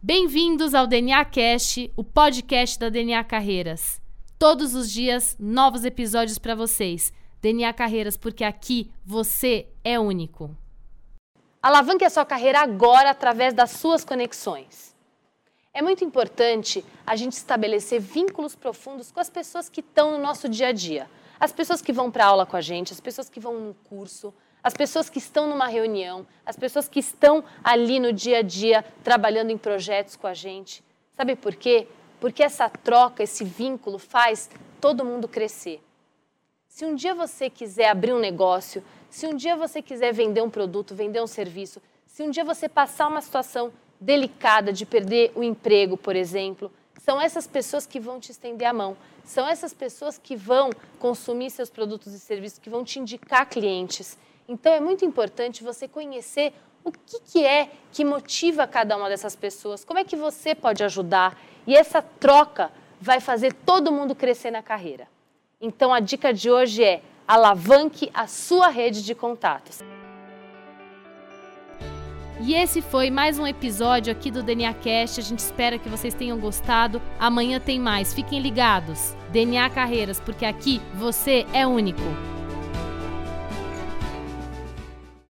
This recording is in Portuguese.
Bem-vindos ao DNA Cast, o podcast da DNA Carreiras. Todos os dias, novos episódios para vocês. DNA Carreiras, porque aqui você é único. Alavanque a sua carreira agora através das suas conexões. É muito importante a gente estabelecer vínculos profundos com as pessoas que estão no nosso dia a dia. As pessoas que vão para aula com a gente, as pessoas que vão no curso, as pessoas que estão numa reunião, as pessoas que estão ali no dia a dia trabalhando em projetos com a gente. Sabe por quê? Porque essa troca, esse vínculo faz todo mundo crescer. Se um dia você quiser abrir um negócio, se um dia você quiser vender um produto, vender um serviço, se um dia você passar uma situação delicada de perder o emprego, por exemplo, são essas pessoas que vão te estender a mão. São essas pessoas que vão consumir seus produtos e serviços, que vão te indicar clientes. Então é muito importante você conhecer o que, que é que motiva cada uma dessas pessoas, como é que você pode ajudar. E essa troca vai fazer todo mundo crescer na carreira. Então a dica de hoje é alavanque a sua rede de contatos. E esse foi mais um episódio aqui do DNA Cast. A gente espera que vocês tenham gostado. Amanhã tem mais. Fiquem ligados. DNA Carreiras, porque aqui você é único.